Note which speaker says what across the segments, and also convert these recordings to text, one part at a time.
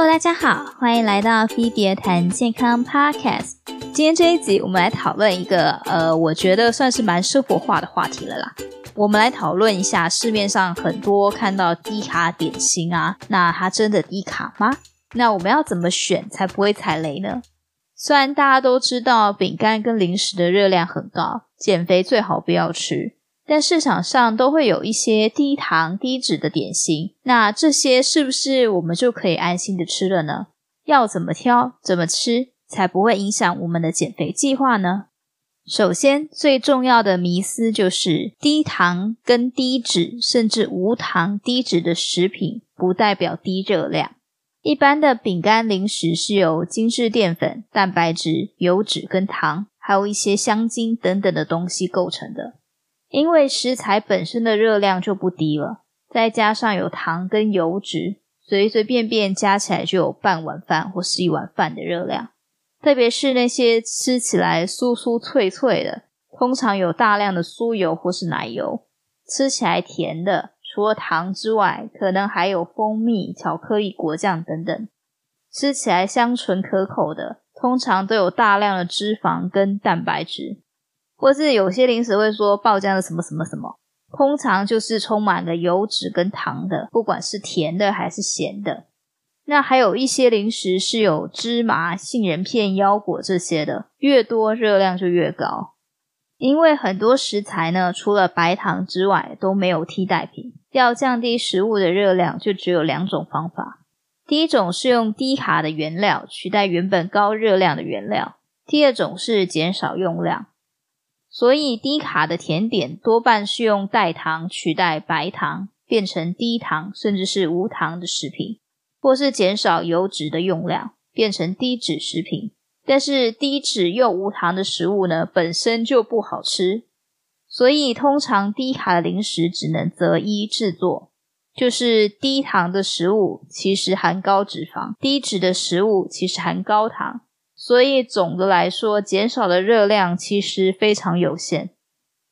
Speaker 1: Hello，大家好，欢迎来到 Phoebe 谈健康 Podcast。今天这一集，我们来讨论一个呃，我觉得算是蛮生活化的话题了啦。我们来讨论一下市面上很多看到低卡点心啊，那它真的低卡吗？那我们要怎么选才不会踩雷呢？虽然大家都知道饼干跟零食的热量很高，减肥最好不要吃。但市场上都会有一些低糖低脂的点心，那这些是不是我们就可以安心的吃了呢？要怎么挑，怎么吃，才不会影响我们的减肥计划呢？首先，最重要的迷思就是低糖跟低脂，甚至无糖低脂的食品，不代表低热量。一般的饼干零食是由精致淀粉、蛋白质、油脂跟糖，还有一些香精等等的东西构成的。因为食材本身的热量就不低了，再加上有糖跟油脂，随随便便加起来就有半碗饭或是一碗饭的热量。特别是那些吃起来酥酥脆脆的，通常有大量的酥油或是奶油，吃起来甜的，除了糖之外，可能还有蜂蜜、巧克力、果酱等等。吃起来香醇可口的，通常都有大量的脂肪跟蛋白质。或是有些零食会说爆浆的什么什么什么，通常就是充满了油脂跟糖的，不管是甜的还是咸的。那还有一些零食是有芝麻、杏仁片、腰果这些的，越多热量就越高。因为很多食材呢，除了白糖之外都没有替代品。要降低食物的热量，就只有两种方法。第一种是用低卡的原料取代原本高热量的原料，第二种是减少用量。所以低卡的甜点多半是用代糖取代白糖，变成低糖甚至是无糖的食品，或是减少油脂的用量，变成低脂食品。但是低脂又无糖的食物呢，本身就不好吃，所以通常低卡的零食只能择一制作，就是低糖的食物其实含高脂肪，低脂的食物其实含高糖。所以总的来说，减少的热量其实非常有限。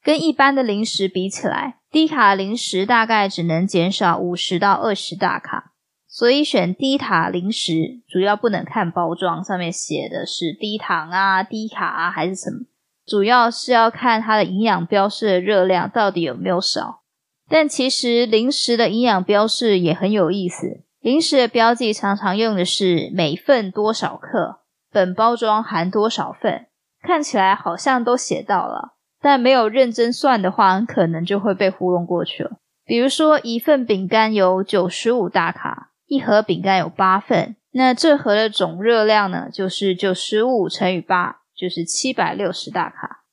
Speaker 1: 跟一般的零食比起来，低卡零食大概只能减少五十到二十大卡。所以选低卡零食，主要不能看包装上面写的是低糖啊、低卡啊还是什么，主要是要看它的营养标示的热量到底有没有少。但其实零食的营养标示也很有意思，零食的标记常常用的是每份多少克。本包装含多少份？看起来好像都写到了，但没有认真算的话，很可能就会被糊弄过去了。比如说，一份饼干有九十五大卡，一盒饼干有八份，那这盒的总热量呢，就是九十五乘以八，就是七百六十大卡。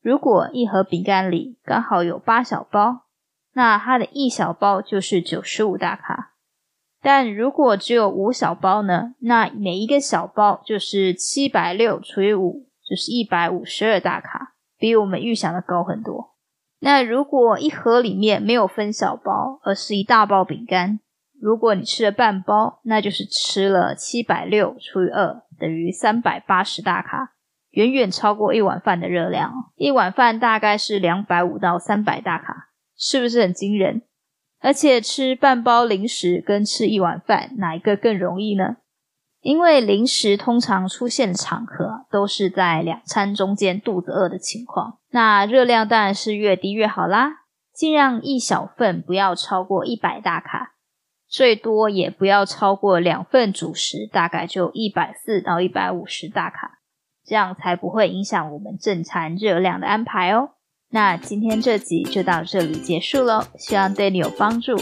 Speaker 1: 如果一盒饼干里刚好有八小包，那它的一小包就是九十五大卡。但如果只有五小包呢？那每一个小包就是七百六除以五，就是一百五十二大卡，比我们预想的高很多。那如果一盒里面没有分小包，而是一大包饼干，如果你吃了半包，那就是吃了七百六除以二，等于三百八十大卡，远远超过一碗饭的热量。一碗饭大概是两百五到三百大卡，是不是很惊人？而且吃半包零食跟吃一碗饭，哪一个更容易呢？因为零食通常出现的场合都是在两餐中间肚子饿的情况，那热量当然是越低越好啦。尽量一小份不要超过一百大卡，最多也不要超过两份主食，大概就一百四到一百五十大卡，这样才不会影响我们正餐热量的安排哦。那今天这集就到这里结束喽，希望对你有帮助。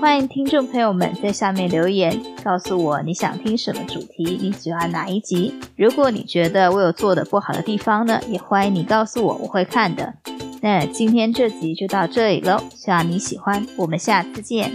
Speaker 1: 欢迎听众朋友们在下面留言，告诉我你想听什么主题，你喜欢哪一集。如果你觉得我有做的不好的地方呢，也欢迎你告诉我，我会看的。那今天这集就到这里喽，希望你喜欢，我们下次见。